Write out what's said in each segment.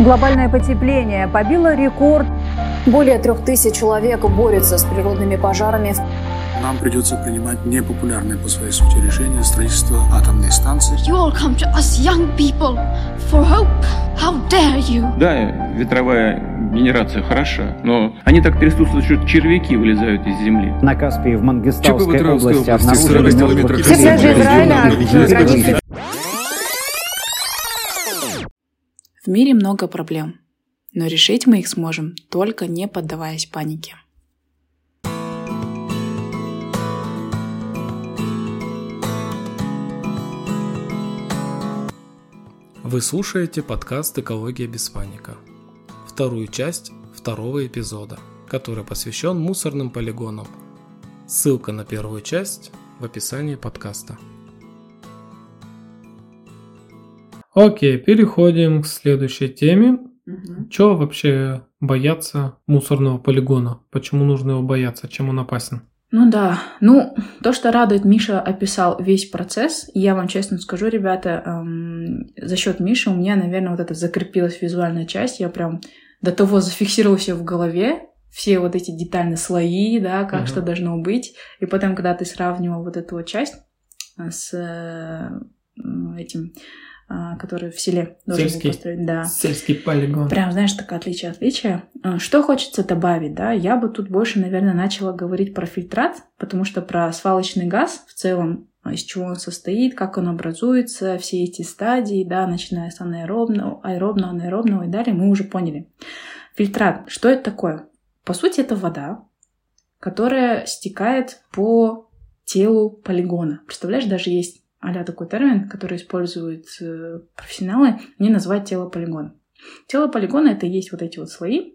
Глобальное потепление побило рекорд. Более трех тысяч человек борются с природными пожарами. Нам придется принимать непопулярные по своей сути решения строительства атомной станции. You all come to us young people for hope. How dare you? Да, ветровая генерация хороша, но они так трясут, что червяки вылезают из земли. На Каспии в Мангистауской области области, обнаружили 40 мертвых километрах Все от пляжи Израиля. Израиля на границе мире много проблем, но решить мы их сможем, только не поддаваясь панике. Вы слушаете подкаст «Экология без паника». Вторую часть второго эпизода, который посвящен мусорным полигонам. Ссылка на первую часть в описании подкаста. Окей, переходим к следующей теме. Чего вообще бояться мусорного полигона? Почему нужно его бояться? Чем он опасен? Ну да, ну то, что радует, Миша описал весь процесс. Я вам честно скажу, ребята, эм, за счет Миши у меня, наверное, вот это закрепилась визуальная часть. Я прям до того зафиксировала все в голове, все вот эти детальные слои, да, как Мгм. что должно быть. И потом, когда ты сравнивал вот эту вот часть э, с э, этим, который в селе должен Сельский. построить, да. Сельский полигон. Прям, знаешь, такое отличие отличие. А, Что хочется добавить, да? Я бы тут больше, наверное, начала говорить про фильтрат, потому что про свалочный газ в целом, а, из чего он состоит, как он образуется, все эти стадии, да, начиная с анаэробного, аэробного, анаэробного и далее, мы уже поняли. Фильтрат, что это такое? По сути, это вода, которая стекает по телу полигона. Представляешь, даже есть а такой термин, который используют э, профессионалы, они называют тело полигона. Тело полигона это есть вот эти вот слои.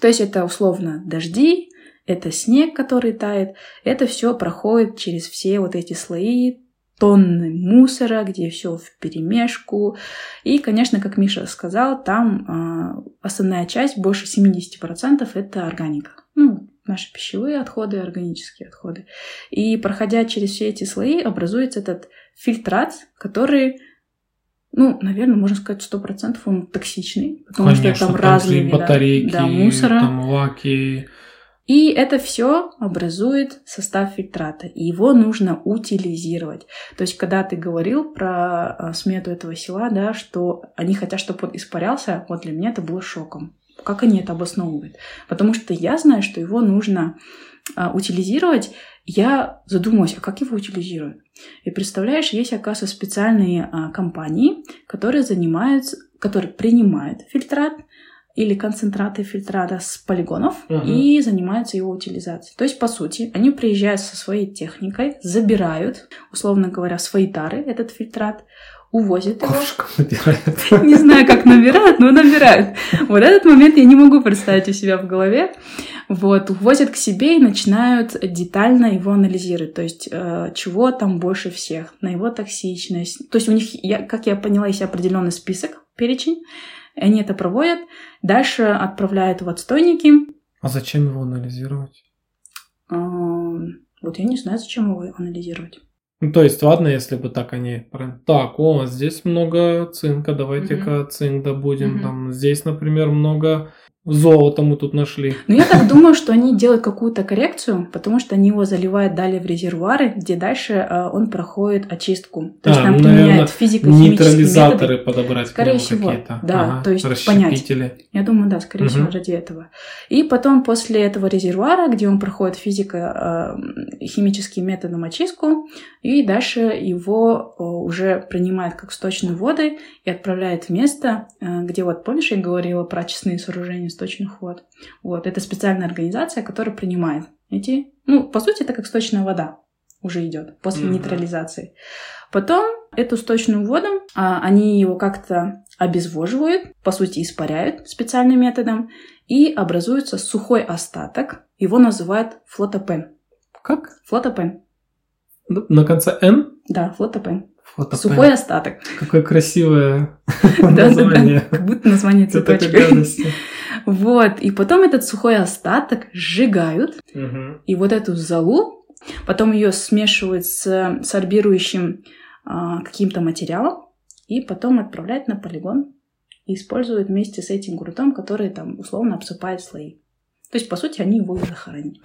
То есть это условно дожди, это снег, который тает. Это все проходит через все вот эти слои, тонны мусора, где все в перемешку. И, конечно, как Миша сказал, там а, основная часть, больше 70% это органика. Ну, наши пищевые отходы, органические отходы. И проходя через все эти слои, образуется этот фильтрат, который ну, наверное, можно сказать, сто процентов он токсичный, потому Конечно, что там, же разные вида, батарейки, да, мусора. там лаки. И это все образует состав фильтрата, и его нужно утилизировать. То есть, когда ты говорил про а, смету этого села, да, что они хотят, чтобы он испарялся, вот для меня это было шоком. Как они это обосновывают? Потому что я знаю, что его нужно а, утилизировать. Я задумалась, а как его утилизируют? И представляешь, есть, оказывается, специальные а, компании, которые занимаются, которые принимают фильтрат, или концентраты фильтрата с полигонов Ага. и занимаются его утилизацией. То есть, по сути, они приезжают со своей техникой, забирают, условно говоря, свои тары этот фильтрат, увозят его. Ковшиком набирает. Не знаю, как набирают, но набирают. Вот этот момент я не могу представить у себя в голове. Вот, увозят к себе и начинают детально его анализировать. То есть, э, чего там больше всех, на его токсичность. То есть, у них, я, как я поняла, есть определенный список, перечень. Они это проводят. Дальше отправляют в отстойники. А зачем его анализировать? Вот я не знаю, зачем его анализировать. Ну, то есть, ладно, если бы так они... прям, Так, о, здесь много цинка, давайте-ка цинк добудем. Мгм. Там, здесь, например, много золота мы тут нашли. Но я так думаю, что они делают какую-то коррекцию, потому что они его заливают далее в резервуары, где дальше э, он проходит очистку. То есть А, там ну, применяют физико-химические Нейтрализаторы методы. подобрать. Скорее всего, какие-то. да, Ага, то есть понять. Я думаю, да, скорее всего, Мгм. ради этого. И потом после этого резервуара, где он проходит физико-химическим методом очистку, и дальше его э, уже принимают как сточные воды и отправляют в место, э, где вот, помнишь, я говорила про очистные сооружения сточных вод? Вот, это специальная организация, которая принимает эти, ну, по сути, это как сточная вода уже идет после Мгм. нейтрализации. Потом эту сточную воду, а, они его как-то обезвоживают, по сути, испаряют специальным методом, и образуется сухой остаток. Его называют флотопен. Как? Флотопен. На конце N? Да, флотопен. Фотопен. Сухой остаток. Какое красивое название. Как будто название цветочка. Вот. И потом этот сухой остаток сжигают, и вот эту золу, потом ее смешивают с сорбирующим а, каким-то материалом, и потом отправляют на полигон. и используют вместе с этим грунтом, который там условно обсыпает слои. То есть, по сути, они его и захоронили.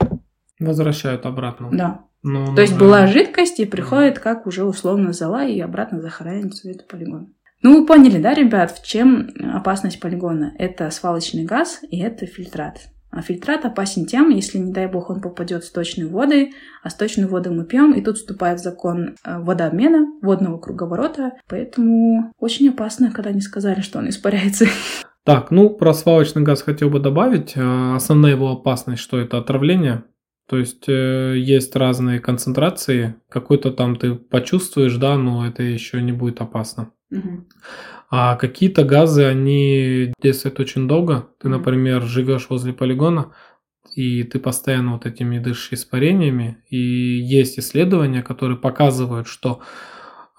Возвращают обратно. Да. Ну, То есть ну, была да. жидкость и приходит как уже условно зола и обратно захоранивается в этот полигон. Ну, вы поняли, да, ребят, в чем опасность полигона? Это свалочный газ и это фильтрат. А фильтрат опасен тем, если, не дай бог, он попадет в сточные воды, а сточные воды мы пьем, и тут вступает в закон э, водообмена, водного круговорота. Поэтому очень опасно, когда они сказали, что он испаряется. Так, ну про свалочный газ хотел бы добавить. Э, Основная его опасность, что это отравление. То есть э, есть разные концентрации. Какой-то там ты почувствуешь, да, но это еще не будет опасно. А какие-то газы, они действуют очень долго. Ты, например, живешь возле полигона, и ты постоянно вот этими дышишь испарениями. И есть исследования, которые показывают, что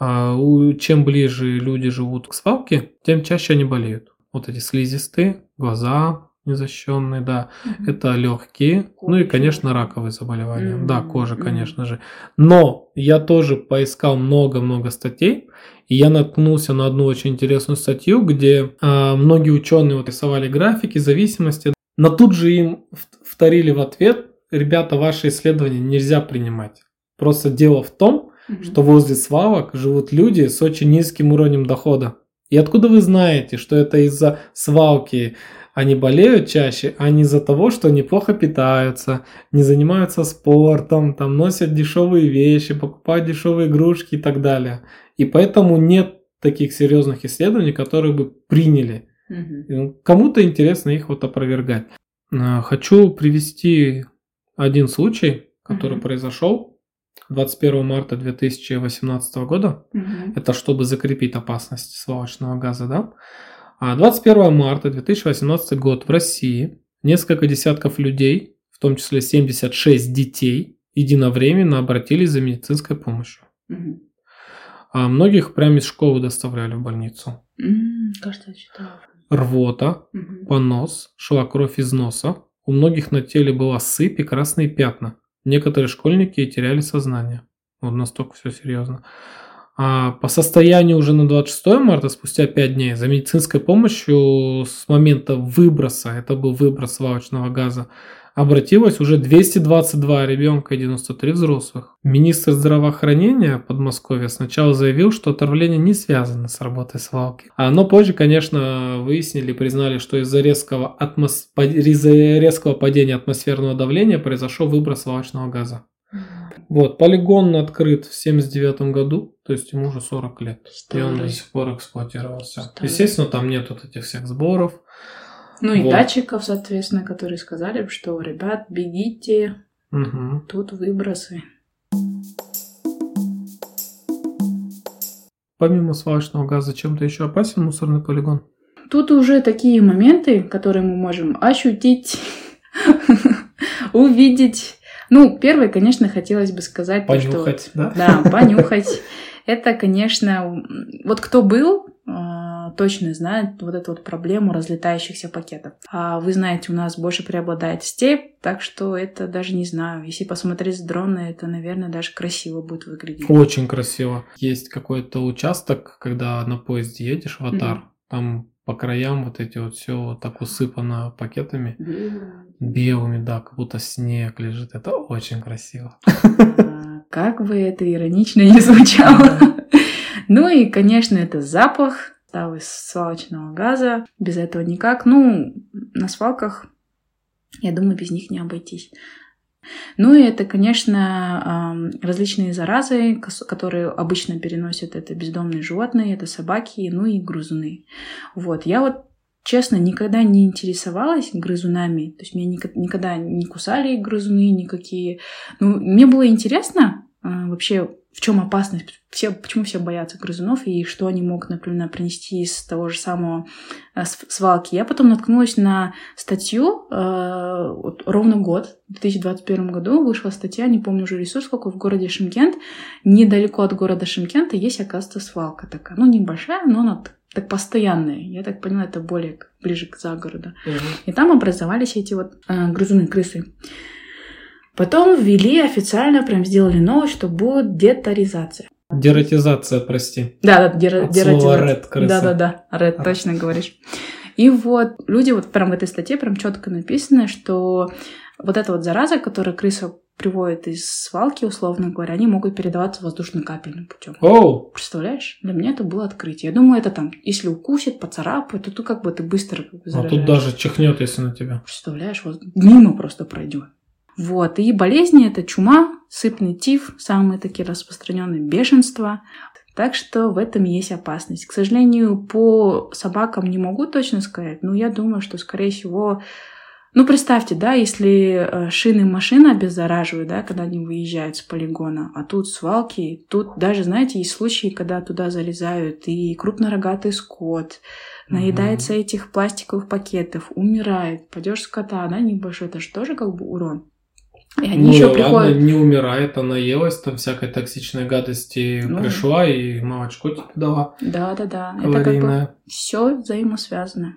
а, чем ближе люди живут к свалке, тем чаще они болеют. Вот эти слизистые, глаза незащищенные, да, это легкие, ну и, конечно, раковые заболевания. Мгм, Да, кожа, конечно же. Но я тоже поискал много-много статей, и я наткнулся на одну очень интересную статью, где а, многие ученые вот рисовали графики зависимости, но тут же им вторили в ответ, ребята, ваши исследования нельзя принимать. Просто дело в том, что возле свалок живут люди с очень низким уровнем дохода. И откуда вы знаете, что это из-за свалки они болеют чаще, а не из-за того, что они плохо питаются, не занимаются спортом, там носят дешевые вещи, покупают дешевые игрушки и так далее. И поэтому нет таких серьезных исследований, которые бы приняли. И Кому-то интересно их вот опровергать. А, Хочу привести один случай, который Мгм. произошел 21 марта 2018 года. Мгм. Это чтобы закрепить опасность свалочного газа, да? А 21 марта 2018 год в России несколько десятков людей, в том числе 76 детей, единовременно обратились за медицинской помощью. Мгм. А многих прямо из школы доставляли в больницу. М, Кажется, я читала. Рвота, Мгм. понос, шла кровь из носа. У многих на теле была сыпь и красные пятна. Некоторые школьники теряли сознание. Вот настолько все серьезно. А по состоянию уже на 26 марта, спустя 5 дней, за медицинской помощью с момента выброса, это был выброс свалочного газа, обратилось уже 222 ребенка и 93 взрослых. Министр здравоохранения Подмосковья сначала заявил, что отравление не связано с работой свалки. А, но позже, конечно, выяснили, признали, что из-за резкого, атмос... из-за резкого падения атмосферного давления произошел выброс свалочного газа. Вот, полигон открыт в 79 году, то есть ему уже 40 лет. И он до Старый. сих пор эксплуатировался. Старый. Естественно, там нет вот этих всех сборов. Ну и Вот. датчиков, соответственно, которые сказали, что, ребят, бегите, Мгм. тут выбросы. Помимо свалочного газа, чем-то еще опасен мусорный полигон? Тут уже такие моменты, которые мы можем ощутить, увидеть. Ну, первое, конечно, хотелось бы сказать, то, что... Понюхать, да? Да, понюхать. Это, конечно, вот кто был, а, точно знает вот эту вот проблему разлетающихся пакетов. А вы знаете, у нас больше преобладает степь, так что это даже не знаю. Если посмотреть с дрона, это, наверное, даже красиво будет выглядеть. Очень красиво. Есть какой-то участок, когда на поезде едешь в Атар, Мгм. там по краям вот эти вот все вот так усыпано пакетами белыми, да, как будто снег лежит. Это очень красиво. А, Как бы это иронично не звучало. Ну и, конечно, это запах стал из свалочного газа. Без этого никак. Ну, на свалках, я думаю, без них не обойтись. Ну и это, конечно, различные заразы, которые обычно переносят это бездомные животные, это собаки, ну и грызуны. Вот, я вот честно, никогда не интересовалась грызунами. То есть меня никогда не кусали грызуны никакие. Ну, мне было интересно вообще, в чем опасность, все, почему все боятся грызунов и что они могут, например, принести из того же самого а, с- свалки. Я потом наткнулась на статью, а, вот ровно год, в 2021 году вышла статья, не помню уже ресурс какой, в городе Шимкент. Недалеко от города Шимкента есть, оказывается, свалка такая. Ну, небольшая, но она так постоянная. Я так поняла, это более ближе к загороду. И там образовались эти вот э, грызуны, крысы. Потом ввели официально, прям сделали новость, что будет детаризация. Дератизация, прости. Да, да, дер, От слова дератизация. red, крыса. Да, да, да, red, А. точно говоришь. И вот люди вот прям в этой статье прям четко написано, что вот эта вот зараза, которую крыса приводит из свалки, условно говоря, они могут передаваться воздушно-капельным путем. Оу, Представляешь? Для меня это было открытие. Я думаю, это там, если укусит, поцарапает, то тут как бы ты быстро как бы а тут даже чихнет, если на тебя. Представляешь, вот мимо просто пройдет. Вот. И болезни это чума, сыпный тиф, самые такие распространенные бешенства. Так что в этом есть опасность. К сожалению, по собакам не могу точно сказать, но я думаю, что, скорее всего, ну, представьте, да, если э, шины машины обеззараживают, да, когда они выезжают с полигона, а тут свалки, тут даже, знаете, есть случаи, когда туда залезают и крупнорогатый скот, наедается этих пластиковых пакетов, умирает, падеж скота, да, небольшой, это же тоже как бы урон. И они ну, еще ладно, приходят... не умирает, она елась, там всякой токсичной гадости Ну. пришла и молочко тебе дала. Да, да, да. Это как бы Калорийное. все взаимосвязано.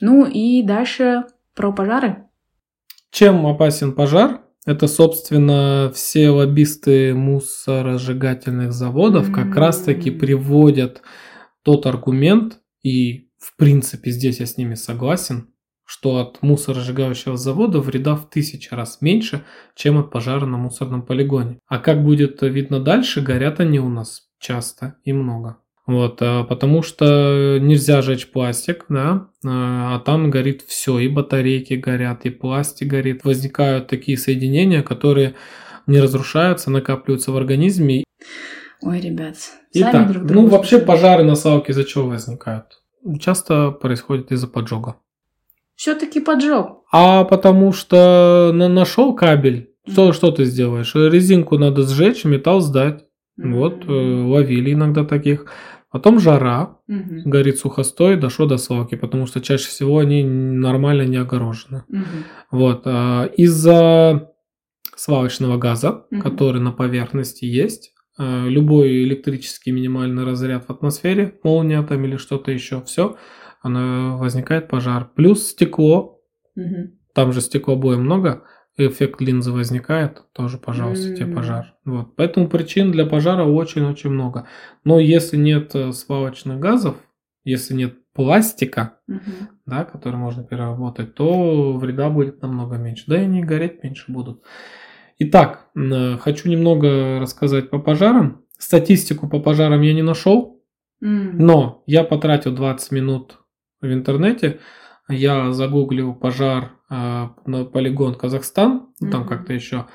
Ну и дальше про пожары. Чем опасен пожар? Это, собственно, все лоббисты мусоросжигательных заводов как М. раз-таки приводят тот аргумент, и в принципе здесь я с ними согласен, что от мусоросжигающего завода вреда в тысячи раз меньше, чем от пожара на мусорном полигоне. А как будет видно дальше, горят они у нас часто и много. Вот, а, потому что нельзя жечь пластик, да, а а там горит все, и батарейки горят, и пластик горит. Возникают такие соединения, которые не разрушаются, накапливаются в организме. Ой, ребят, сами Итак, друг другу ну вообще пожары на свалке из-за чего возникают? Часто происходит из-за поджога. Все-таки поджог. А потому что на- нашел кабель, что, что ты сделаешь? Резинку надо сжечь, металл сдать. Вот, э, ловили иногда таких. Потом жара, Мгм. горит сухостой, дошло до свалки, потому что чаще всего они нормально не огорожены. Мгм. Вот, а, из-за свалочного газа, Мгм. который на поверхности есть, а, любой электрический минимальный разряд в атмосфере, молния там или что-то еще, все, возникает пожар. Плюс стекло, Мгм. там же стеклобоя много, эффект линзы возникает, тоже, пожалуйста, тебе М. пожар. Вот. Поэтому причин для пожара очень-очень много. Но если нет э, свалочных газов, если нет пластика, Мгм. да, который можно переработать, то вреда будет намного меньше. Да и они гореть меньше будут. Итак, м, хочу немного рассказать по пожарам. Статистику по пожарам я не нашел, М. но я потратил 20 минут в интернете. Я загуглил пожар э, на полигон Казахстан, ну, там как-то еще,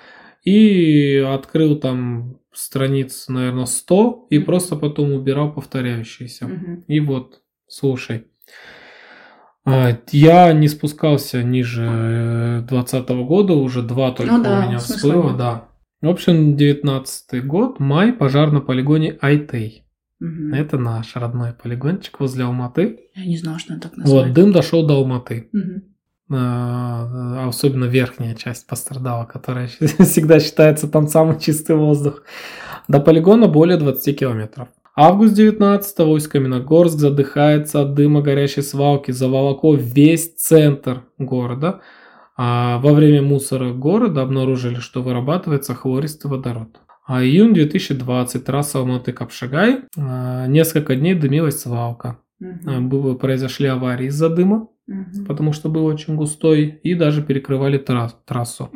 и открыл там страниц, наверное, 100, и Мгм. просто потом убирал повторяющиеся. Мгм. И вот, слушай. А, Я не спускался ниже 2020 года, уже два только Ну да, у меня всплыло, да. В общем, 19 год, май, пожар на полигоне Айтей. Мгм. Это наш родной полигончик возле Алматы. Я не знала, что он так Вот, назвали. дым дошел до Алматы. А, Особенно верхняя часть пострадала, которая всегда считается там самый чистый воздух. До полигона более 20 километров. Август 19 войск Каменогорск задыхается от дыма горящей свалки, заволокло весь центр города. А во время мусора города обнаружили, что вырабатывается хлористый водород. А июнь 2020, трасса Алматы-Капшагай, а, несколько дней дымилась свалка. А, было- Произошли аварии из-за дыма, Мгм. потому что был очень густой, и даже перекрывали трас- трассу.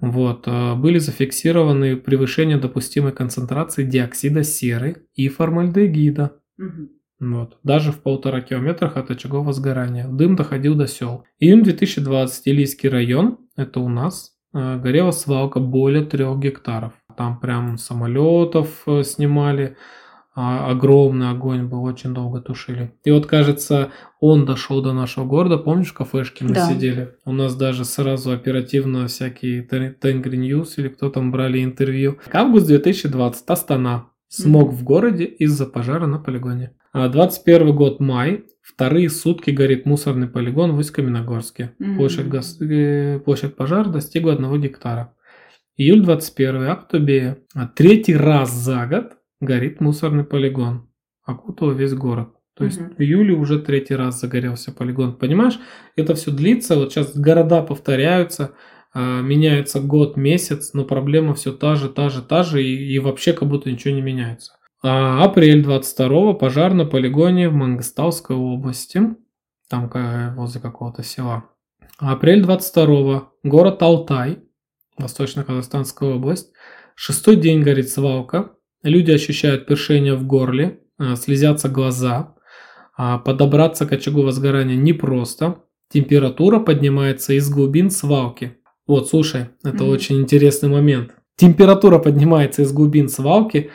Вот, э, были зафиксированы превышение допустимой концентрации диоксида серы и формальдегида. Мгм. Вот, даже в полтора километрах от очагов возгорания. Дым доходил до сел. Июнь 2020, Илийский район, это у нас, горела свалка более трех гектаров. Там прям самолетов э, снимали, а, огромный огонь был, очень долго тушили. И вот, кажется, он дошел до нашего города. Помнишь, в кафешке мы Да. сидели? У нас даже сразу оперативно всякие Tengri News или кто там брали интервью. Август 2020, Астана. Смог Мгм. в городе из-за пожара на полигоне. А 21 год май. Вторые сутки горит мусорный полигон в Усть-Каменогорске. Мгм. Площадь, гос- э, площадь пожара достигла 1 гектара. Июль 21 Актобея. А Третий раз за год горит мусорный полигон. Окутал весь город. То есть Мгм. в июле уже третий раз загорелся полигон. Понимаешь, это все длится. Вот сейчас города повторяются. Э, меняется год, месяц, но проблема все та же, та же, та же, и, и вообще как будто ничего не меняется. А апрель 22 пожар на полигоне в Мангостауской области, там возле какого-то села. Апрель 22 город Алтай, Восточно-Казахстанская область. Шестой день горит свалка. Люди ощущают першение в горле, э, слезятся глаза. А подобраться к очагу возгорания непросто. Температура поднимается из глубин свалки. Вот, слушай, это mm-hmm. очень интересный момент. Температура поднимается из глубин свалки,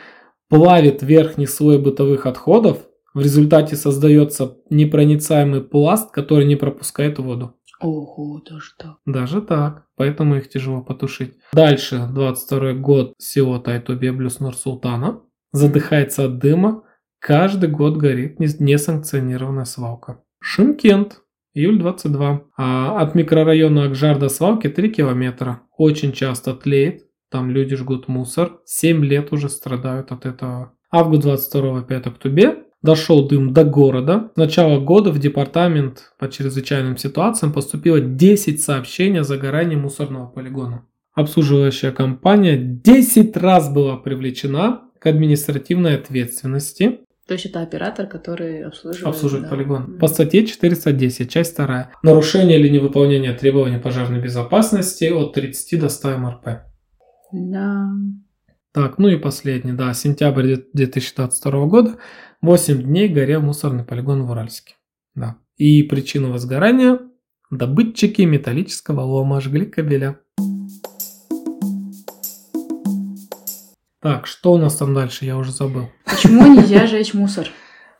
плавит верхний слой бытовых отходов, в результате создается непроницаемый пласт, который не пропускает воду. Ого, даже так. Даже так. Поэтому их тяжело потушить. Дальше, 22 год, село Тайтубе блюз Нур-Султана. Задыхается от дыма. Каждый год горит несанкционированная свалка. Шимкент, июль 22. А от микрорайона Акжар до свалки 3 километра. Очень часто тлеет. Там люди жгут мусор. 7 лет уже страдают от этого. Август 22 опять Актубе. Дошел дым до города. С начала года в департамент по чрезвычайным ситуациям поступило 10 сообщений о загорании мусорного полигона. Обслуживающая компания 10 раз была привлечена к административной ответственности. То есть это оператор, который обслуживает, обслуживает да. полигон. По статье 410, часть 2. Нарушение или невыполнение требований пожарной безопасности от 30 до 100 МРП. Да. Так, ну и последний, да, сентябрь 2022 года. 8 дней горел мусорный полигон в Уральске. Да. И причина возгорания – добытчики металлического лома жгли кабеля. Так, что у нас там дальше, я уже забыл. Почему нельзя жечь мусор?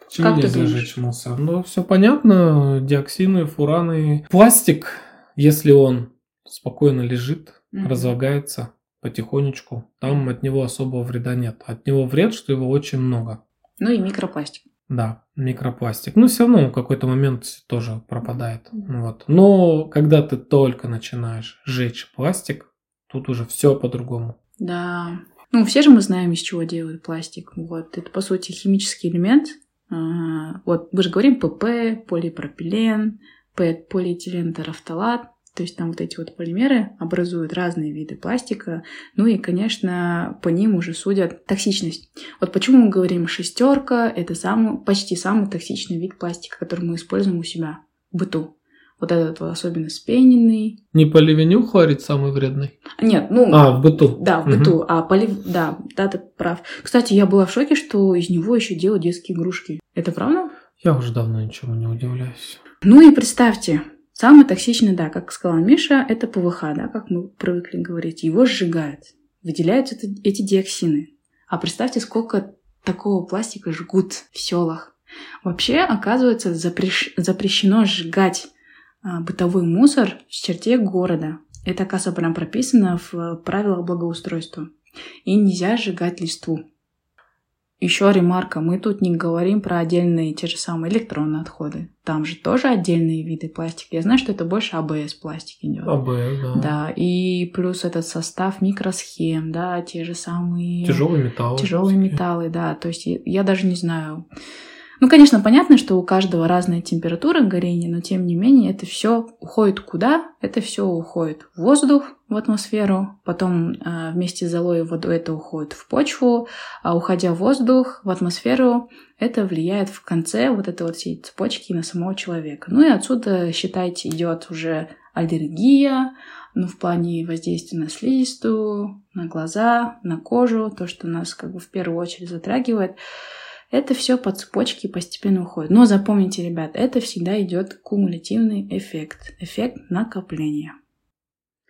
Почему как нельзя жечь мусор? Ну, все понятно, диоксины, фураны. Пластик, если он спокойно лежит, mm-hmm. разлагается потихонечку, там от него особого вреда нет. От него вред, что его очень много. Ну и микропластик. Да, микропластик. Ну, все равно в какой-то момент тоже пропадает. Вот. Но когда ты только начинаешь жечь пластик, тут уже все по-другому. Да. Ну, все же мы знаем, из чего делают пластик. Вот. Это, по сути, химический элемент. А, вот мы же говорим ПП, полипропилен, полиэтилен терафталат. То есть там вот эти вот полимеры образуют разные виды пластика. Ну и, конечно, по ним уже судят токсичность. Вот почему мы говорим шестерка, это самый, почти самый токсичный вид пластика, который мы используем у себя в быту. Вот этот вот особенно спененный. Не поливеню хлорид самый вредный? Нет, ну... А, в быту. Да, в быту. Угу. А полив... Да, да, ты прав. Кстати, я была в шоке, что из него еще делают детские игрушки. Это правда? Я уже давно ничего не удивляюсь. Ну и представьте, Самый токсичный, да, как сказала Миша, это ПВХ, да, как мы привыкли говорить. Его сжигают, выделяют это, эти диоксины. А представьте, сколько такого пластика жгут в селах. Вообще, оказывается, запрещ... запрещено сжигать бытовой мусор в черте города. Это, оказывается, прям прописано в правилах благоустройства. И нельзя сжигать листву. Еще ремарка, мы тут не говорим про отдельные те же самые электронные отходы. Там же тоже отдельные виды пластика. Я знаю, что это больше АБС пластик идет. АБС, да. Да, и плюс этот состав микросхем, да, те же самые... Тяжелые металлы. Тяжелые металлы, да. То есть я даже не знаю, ну, конечно, понятно, что у каждого разная температура горения, но тем не менее это все уходит куда? Это все уходит в воздух, в атмосферу, потом э, вместе с золой и водой это уходит в почву, а уходя в воздух, в атмосферу, это влияет в конце вот этой вот всей цепочки на самого человека. Ну и отсюда, считайте, идет уже аллергия, ну, в плане воздействия на слизистую, на глаза, на кожу, то, что нас как бы в первую очередь затрагивает. Это все по цепочке постепенно уходит. Но запомните, ребят, это всегда идет кумулятивный эффект, эффект накопления.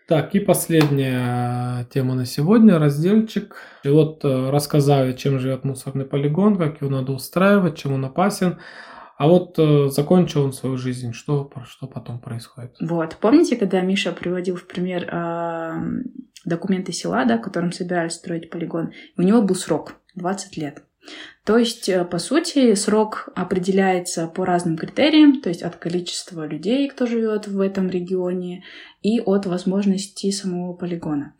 Так, и последняя тема на сегодня, разделчик. И вот э, рассказали, чем живет мусорный полигон, как его надо устраивать, чем он опасен. А вот э, закончил он свою жизнь, что, что потом происходит? Вот, помните, когда Миша приводил в пример э, документы села, да, которым собирались строить полигон, у него был срок 20 лет. То есть, э, по сути, срок определяется по разным критериям, то есть от количества людей, кто живет в этом регионе, и от возможности самого полигона.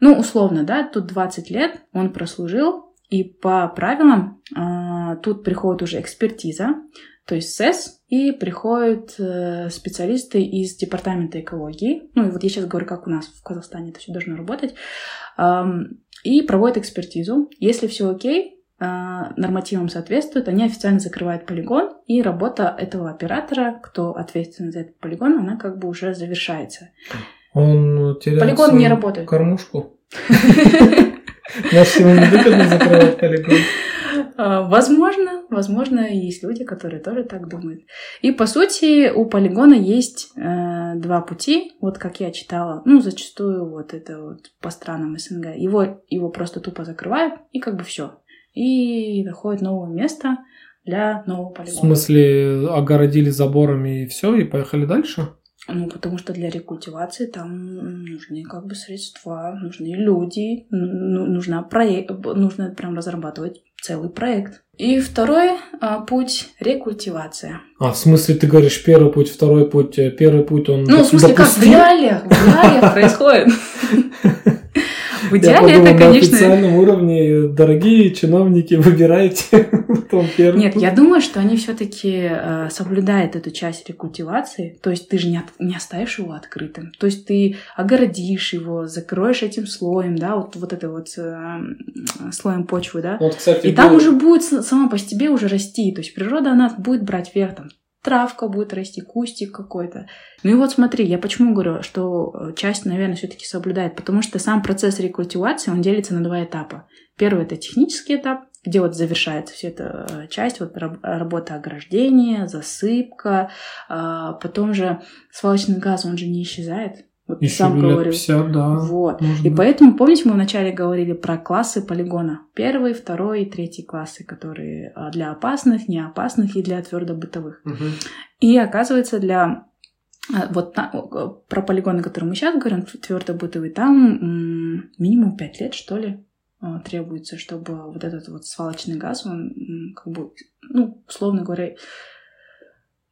Ну, условно, да, тут 20 лет он прослужил, и по правилам, а, тут приходит уже экспертиза, то есть СЭС, и приходят э, специалисты из департамента экологии. Ну и вот я сейчас говорю, как у нас в Казахстане это все должно работать. Эм, и проводят экспертизу. Если все окей, нормативам соответствует, они официально закрывают полигон, и работа этого оператора, кто ответственен за этот полигон, она как бы уже завершается. Он теряет Полигон не работает. кормушку. Может, ему невыгодно закрывать полигон? А, Возможно, возможно, есть люди, которые тоже так думают. И по сути у полигона есть э, два пути, вот как я читала, ну зачастую вот это вот по странам СНГ. Его его просто тупо закрывают и как бы все, и находят новое место для нового В полигона. смысле, огородили заборами и все, и поехали дальше? Ну потому что для рекультивации там нужны как бы средства, нужны люди, ну, нужна проект, нужно прям разрабатывать целый проект. И второй а, путь рекультивация. А, в смысле, ты говоришь первый путь, второй путь. э, Первый путь, он Ну, в смысле, как в реалиях, в реалиях происходит. В идеале подумал, это, на конечно... официальном уровне, дорогие чиновники, выбирайте потом первый Нет, я думаю, что они все-таки соблюдают эту часть рекультивации. То есть ты же не, от- не оставишь его открытым. То есть ты огородишь его, закроешь этим слоем, да, вот, вот это вот э, слоем почвы, да. Вот, кстати, И там был- уже будет сама по себе уже расти. То есть природа, она будет брать вверх, там травка будет расти, кустик какой-то. Ну и вот смотри, я почему говорю, что э, часть, наверное, все-таки соблюдает, потому что сам процесс рекультивации, он делится на два этапа. Первый это технический этап, где вот завершается вся эта э, часть, вот раб- работа ограждения, засыпка, а, потом же свалочный газ, он же не исчезает. Вот Еще сам лет говорил. 50, да. Вот. может И поэтому, помните, мы вначале говорили про классы полигона. Первый, второй и третий классы, которые а, для опасных, неопасных и для твердобытовых. Мгм. И оказывается, для а, вот про полигоны, которые мы сейчас говорим, твердобытовые, там минимум 5 лет, что ли, а, требуется, чтобы вот этот вот свалочный газ, он как бы, ну, условно говоря,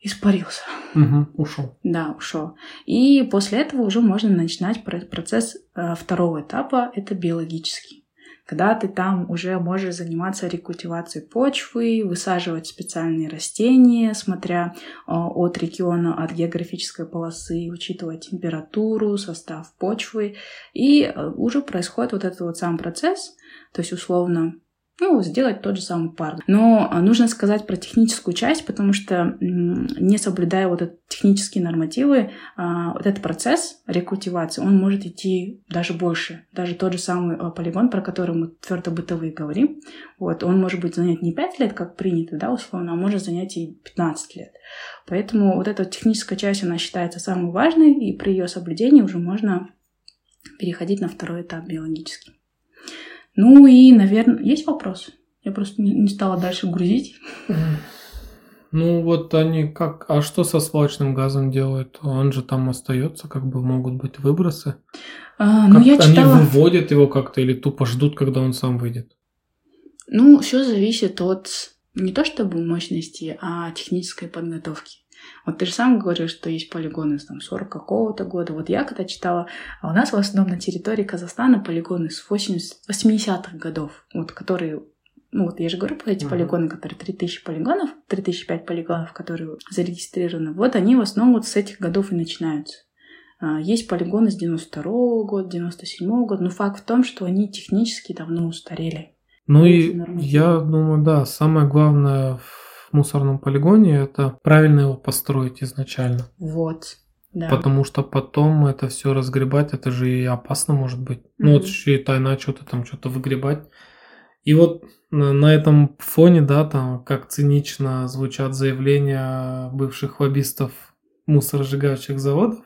испарился. Мгм, ушел. Да, ушел. И после этого уже можно начинать про- процесс э, второго этапа, это биологический. Когда ты там уже можешь заниматься рекультивацией почвы, высаживать специальные растения, смотря э, от региона, от географической полосы, учитывать температуру, состав почвы. И э, уже происходит вот этот вот сам процесс, то есть условно ну, сделать тот же самый пар. Но а, нужно сказать про техническую часть, потому что не соблюдая вот эти технические нормативы, а, вот этот процесс рекультивации, он может идти даже больше. Даже тот же самый а, полигон, про который мы твердобытовые говорим, вот, он может быть занять не 5 лет, как принято, да, условно, а может занять и 15 лет. Поэтому вот эта техническая часть, она считается самой важной, и при ее соблюдении уже можно переходить на второй этап биологический. Ну и, наверное, есть вопрос? Я просто не, стала дальше грузить. Ну вот они как... А что со свалочным газом делают? Он же там остается, как бы могут быть выбросы. А, ну, Как я они читала... выводят его как-то или тупо ждут, когда он сам выйдет? Ну, все зависит от не то чтобы мощности, а технической подготовки. Вот ты же сам говоришь, что есть полигоны с там, 40 какого-то года. Вот я когда читала, а у нас в основном на территории Казахстана полигоны с 80 80-х годов, вот которые ну вот я же говорю про эти Мгм. полигоны, которые 3000 полигонов, 3005 полигонов, которые зарегистрированы. Вот они в основном вот с этих годов и начинаются. А, Есть полигоны с 92 года, 97 года, но факт в том, что они технически давно устарели. Ну и нормативы. я думаю, да, самое главное в мусорном полигоне это правильно его построить изначально. Вот. Да. Потому что потом это все разгребать, это же и опасно может быть. Ну вот тайна что-то там, что-то выгребать. И вот на, на этом фоне, да, там как цинично звучат заявления бывших лоббистов мусоросжигающих заводов.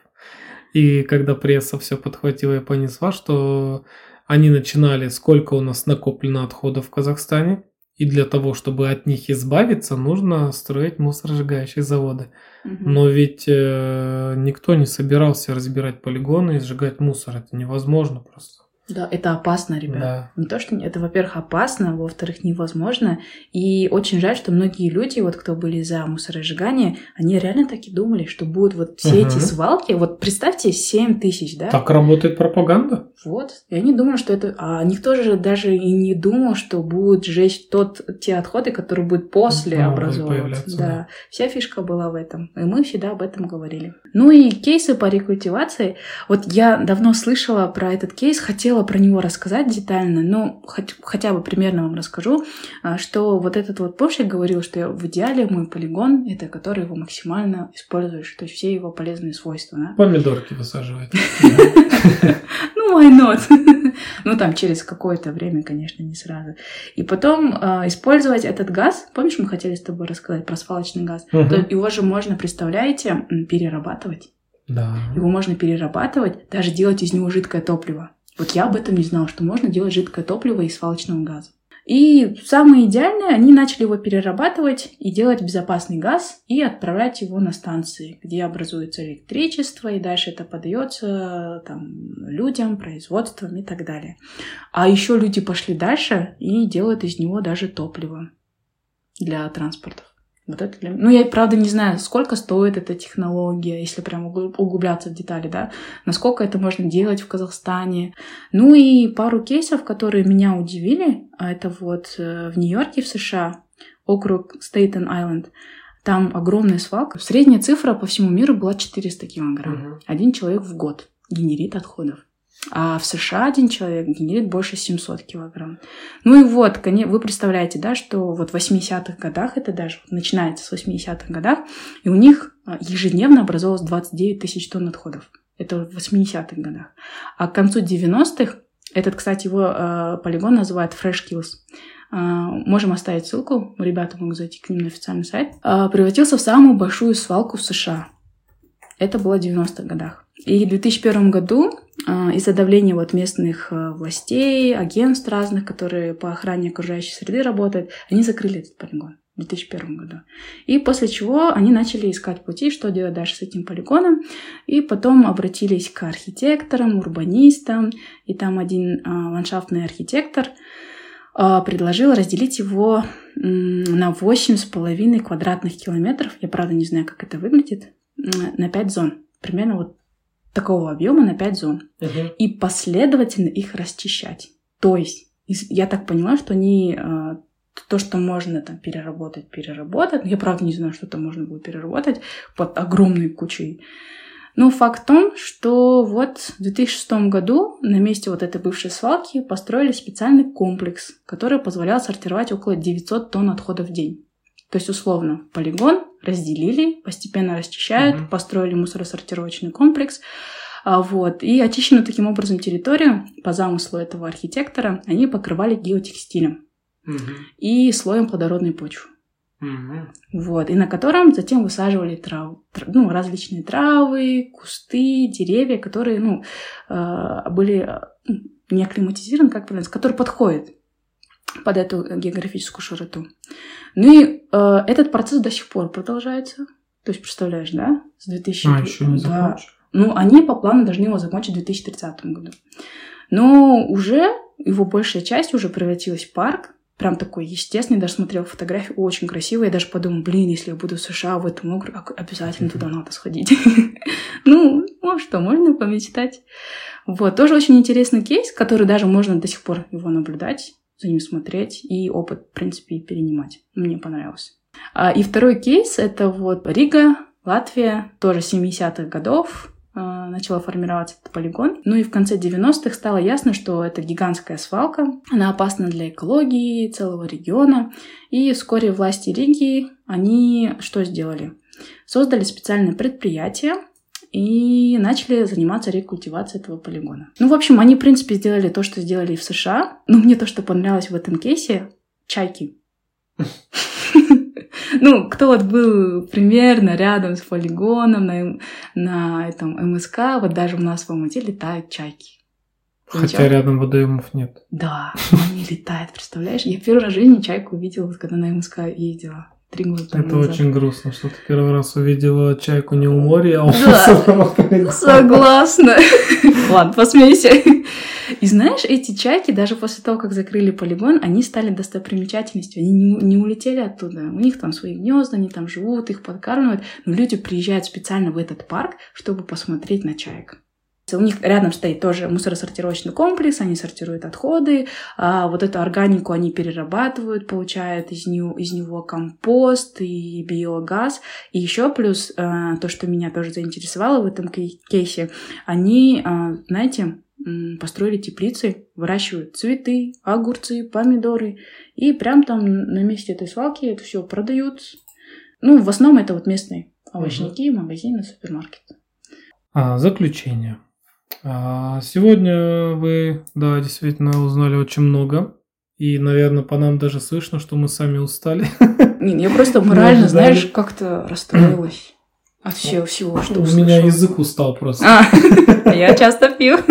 И когда пресса все подхватила и понесла, что они начинали, сколько у нас накоплено отходов в Казахстане, и для того, чтобы от них избавиться, нужно строить мусоросжигающие заводы. Мгм. Но ведь э, никто не собирался разбирать полигоны и сжигать мусор. Это невозможно просто. Да, это опасно, ребят. Да. Не то, что это, во-первых, опасно, во-вторых, невозможно. И очень жаль, что многие люди, вот кто были за мусоросжигание, они реально так и думали, что будут вот все Мгм. эти свалки. Вот представьте, 7 тысяч, да? Так работает пропаганда? Вот. И они думали, что это... А никто же даже и не думал, что будут сжечь тот, те отходы, которые будут после Новые образовываться. Да. да. Вся фишка была в этом. И мы всегда об этом говорили. Ну и кейсы по рекультивации. Вот я давно слышала про этот кейс, хотела про него рассказать детально, но хоть- хотя бы примерно вам расскажу, а, что вот этот вот помощник говорил, что в идеале мой полигон — это который его максимально используешь, то есть все его полезные свойства. да. Помидорки высаживать. Ну, why not? ну, там, через какое-то время, конечно, не сразу. И потом э, использовать этот газ. Помнишь, мы хотели с тобой рассказать про свалочный газ? То его же можно, представляете, перерабатывать. Да. Его можно перерабатывать, даже делать из него жидкое топливо. Вот я об этом не знала, что можно делать жидкое топливо из свалочного газа. И самое идеальное, они начали его перерабатывать и делать безопасный газ и отправлять его на станции, где образуется электричество, и дальше это подается там, людям, производствам и так далее. А еще люди пошли дальше и делают из него даже топливо для транспортов. Вот это для... Ну, я, правда, не знаю, сколько стоит эта технология, если прям угу- углубляться в детали, да, насколько это можно делать в Казахстане. Ну и пару кейсов, которые меня удивили, а это вот э, в Нью-Йорке, в США, округ Стейтен-Айленд, там огромная свалка. Средняя цифра по всему миру была 400 килограмм. Мгм. Один человек в год генерит отходов. А в США один человек генерит больше 700 килограмм. Ну и вот, вы представляете, да, что вот в 80-х годах, это даже начинается с 80-х годах, и у них а, ежедневно образовалось 29 тысяч тонн отходов. Это в 80-х годах. А к концу 90-х, этот, кстати, его э, полигон называют Fresh Kills, э, можем оставить ссылку, ребята могут зайти к ним на официальный сайт, э, превратился в самую большую свалку в США. Это было в 90-х годах. И в 2001 году а, из-за давления вот местных а, властей, агентств разных, которые по охране окружающей среды работают, они закрыли этот полигон в 2001 году. И после чего они начали искать пути, что делать дальше с этим полигоном. И потом обратились к архитекторам, урбанистам. И там один а, ландшафтный архитектор предложил разделить его на 8,5 квадратных километров. Я, правда, не знаю, как это выглядит. На 5 зон. Примерно вот такого объема на 5 зон Мгм. и последовательно их расчищать. То есть, я так поняла, что они э, то, что можно там переработать, переработать. Я правда не знаю, что там можно было переработать под огромной кучей. Но факт в том, что вот в 2006 году на месте вот этой бывшей свалки построили специальный комплекс, который позволял сортировать около 900 тонн отходов в день. То есть, условно, полигон разделили, постепенно расчищают, Мгм. построили мусоросортировочный комплекс, а, вот. И очищенную таким образом территорию, по замыслу этого архитектора, они покрывали геотекстилем Мгм. и слоем плодородной почвы. Мгм. Вот, и на котором затем высаживали трав, тр- ну, различные травы, кусты, деревья, которые ну, э, были э, не акклиматизированы, как правильно, которые подходят под эту географическую широту. Ну и э, этот процесс до сих пор продолжается. То есть, представляешь, да? С 2000... А, еще не Да. Ну, они по плану должны его закончить в 2030 году. Но уже его большая часть уже превратилась в парк, прям такой естественный, даже смотрела фотографии, очень красивые. Я даже подумала, блин, если я буду в США в этом округе, ок- обязательно туда надо сходить. Ну, ну что, можно помечтать. Вот, тоже очень интересный кейс, который даже можно до сих пор его наблюдать, за ним смотреть и опыт, в принципе, перенимать. Мне понравилось. А, И второй кейс — это вот Рига, Латвия, тоже 70-х годов, а, начала формироваться этот полигон. Ну и в конце 90-х стало ясно, что это гигантская свалка. Она опасна для экологии целого региона. И вскоре власти Риги, они что сделали? Создали специальное предприятие, и начали заниматься рекультивацией этого полигона. Ну, в общем, они, в принципе, сделали то, что сделали в США. Но мне то, что понравилось в этом кейсе — чайки. Ну, кто вот был примерно рядом с полигоном на, на этом МСК, вот даже у нас в Алмате летают чайки. Хотя рядом водоемов нет. Да, они летают, представляешь? Я первый раз в жизни чайку увидела, вот когда на МСК ездила. Три года Это назад. очень грустно, что ты первый раз увидела чайку не у моря, а у Да. Согласна. Ладно, посмейся. И знаешь, эти чайки, даже после того, как закрыли полигон, они стали достопримечательностью. Они не, не улетели оттуда. У них там свои гнезда, они там живут, их подкармливают. Но люди приезжают специально в этот парк, чтобы посмотреть на чаек. У них рядом стоит тоже мусоросортировочный комплекс, они сортируют отходы, а вот эту органику они перерабатывают, получают из него, из него компост и биогаз. И еще плюс а, то, что меня тоже заинтересовало в этом кейсе, они, а, знаете, построили теплицы, выращивают цветы, огурцы, помидоры, и прям там на месте этой свалки это все продают. Ну, в основном это вот местные овощники, магазины, супермаркеты. А, заключение. А, сегодня вы, да, действительно узнали очень много. И, наверное, по нам даже слышно, что мы сами устали. Не, я просто морально, знаешь, как-то расстроилась от всего, всего что У меня язык устал просто. А, я часто пью.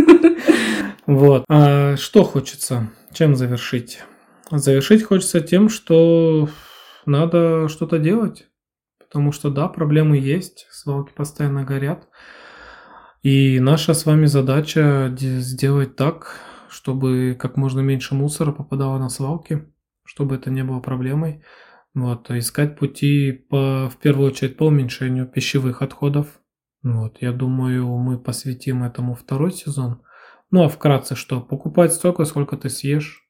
Вот. А что хочется? Чем завершить? Завершить хочется тем, что надо что-то делать. Потому что, да, проблемы есть, свалки постоянно горят. И наша с вами задача сделать так, чтобы как можно меньше мусора попадало на свалки, чтобы это не было проблемой. Вот, искать пути по, в первую очередь по уменьшению пищевых отходов. Вот, я думаю, мы посвятим этому второй сезон. Ну а вкратце что? Покупать столько, сколько ты съешь,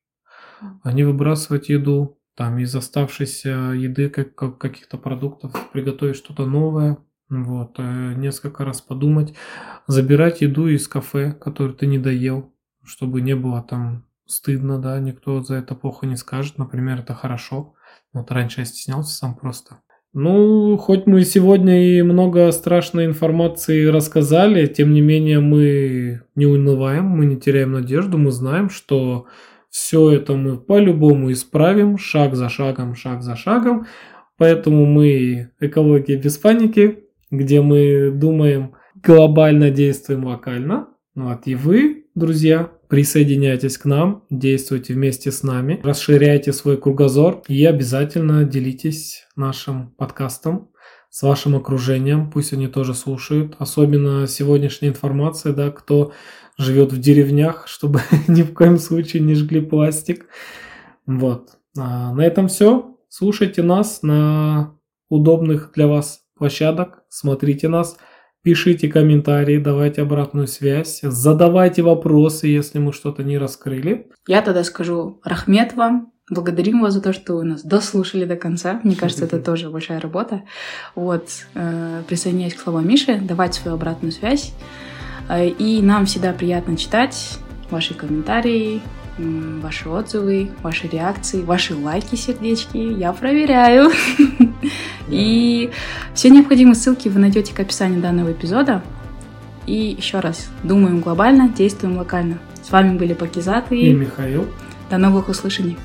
а не выбрасывать еду. Там из оставшейся еды, как, как каких-то продуктов, приготовить что-то новое, вот, э, несколько раз подумать. Забирать еду из кафе, которую ты не доел, чтобы не было там стыдно, да, никто за это плохо не скажет. Например, это хорошо. Вот раньше я стеснялся сам просто. Ну, хоть мы сегодня и много страшной информации рассказали, тем не менее мы не унываем, мы не теряем надежду, мы знаем, что все это мы по-любому исправим, шаг за шагом, шаг за шагом. Поэтому мы экология без паники, где мы думаем глобально, действуем локально. Вот, и вы, друзья, присоединяйтесь к нам, действуйте вместе с нами, расширяйте свой кругозор и обязательно делитесь нашим подкастом с вашим окружением, пусть они тоже слушают. Особенно сегодняшняя информация, да, кто живет в деревнях, чтобы ни в коем случае не жгли пластик. Вот. А на этом все. Слушайте нас на удобных для вас площадок, смотрите нас, пишите комментарии, давайте обратную связь, задавайте вопросы, если мы что-то не раскрыли. Я тогда скажу Рахмет вам, Благодарим вас за то, что вы нас дослушали до конца. Мне кажется, это тоже большая работа. Вот, э, присоединяюсь к словам Миши, давать свою обратную связь. Э, и нам всегда приятно читать ваши комментарии, ваши отзывы, ваши реакции, ваши лайки, сердечки. Я проверяю. И все необходимые ссылки вы найдете к описанию данного эпизода. И еще раз, думаем глобально, действуем локально. С вами были Пакизат и... и Михаил. До новых услышаний.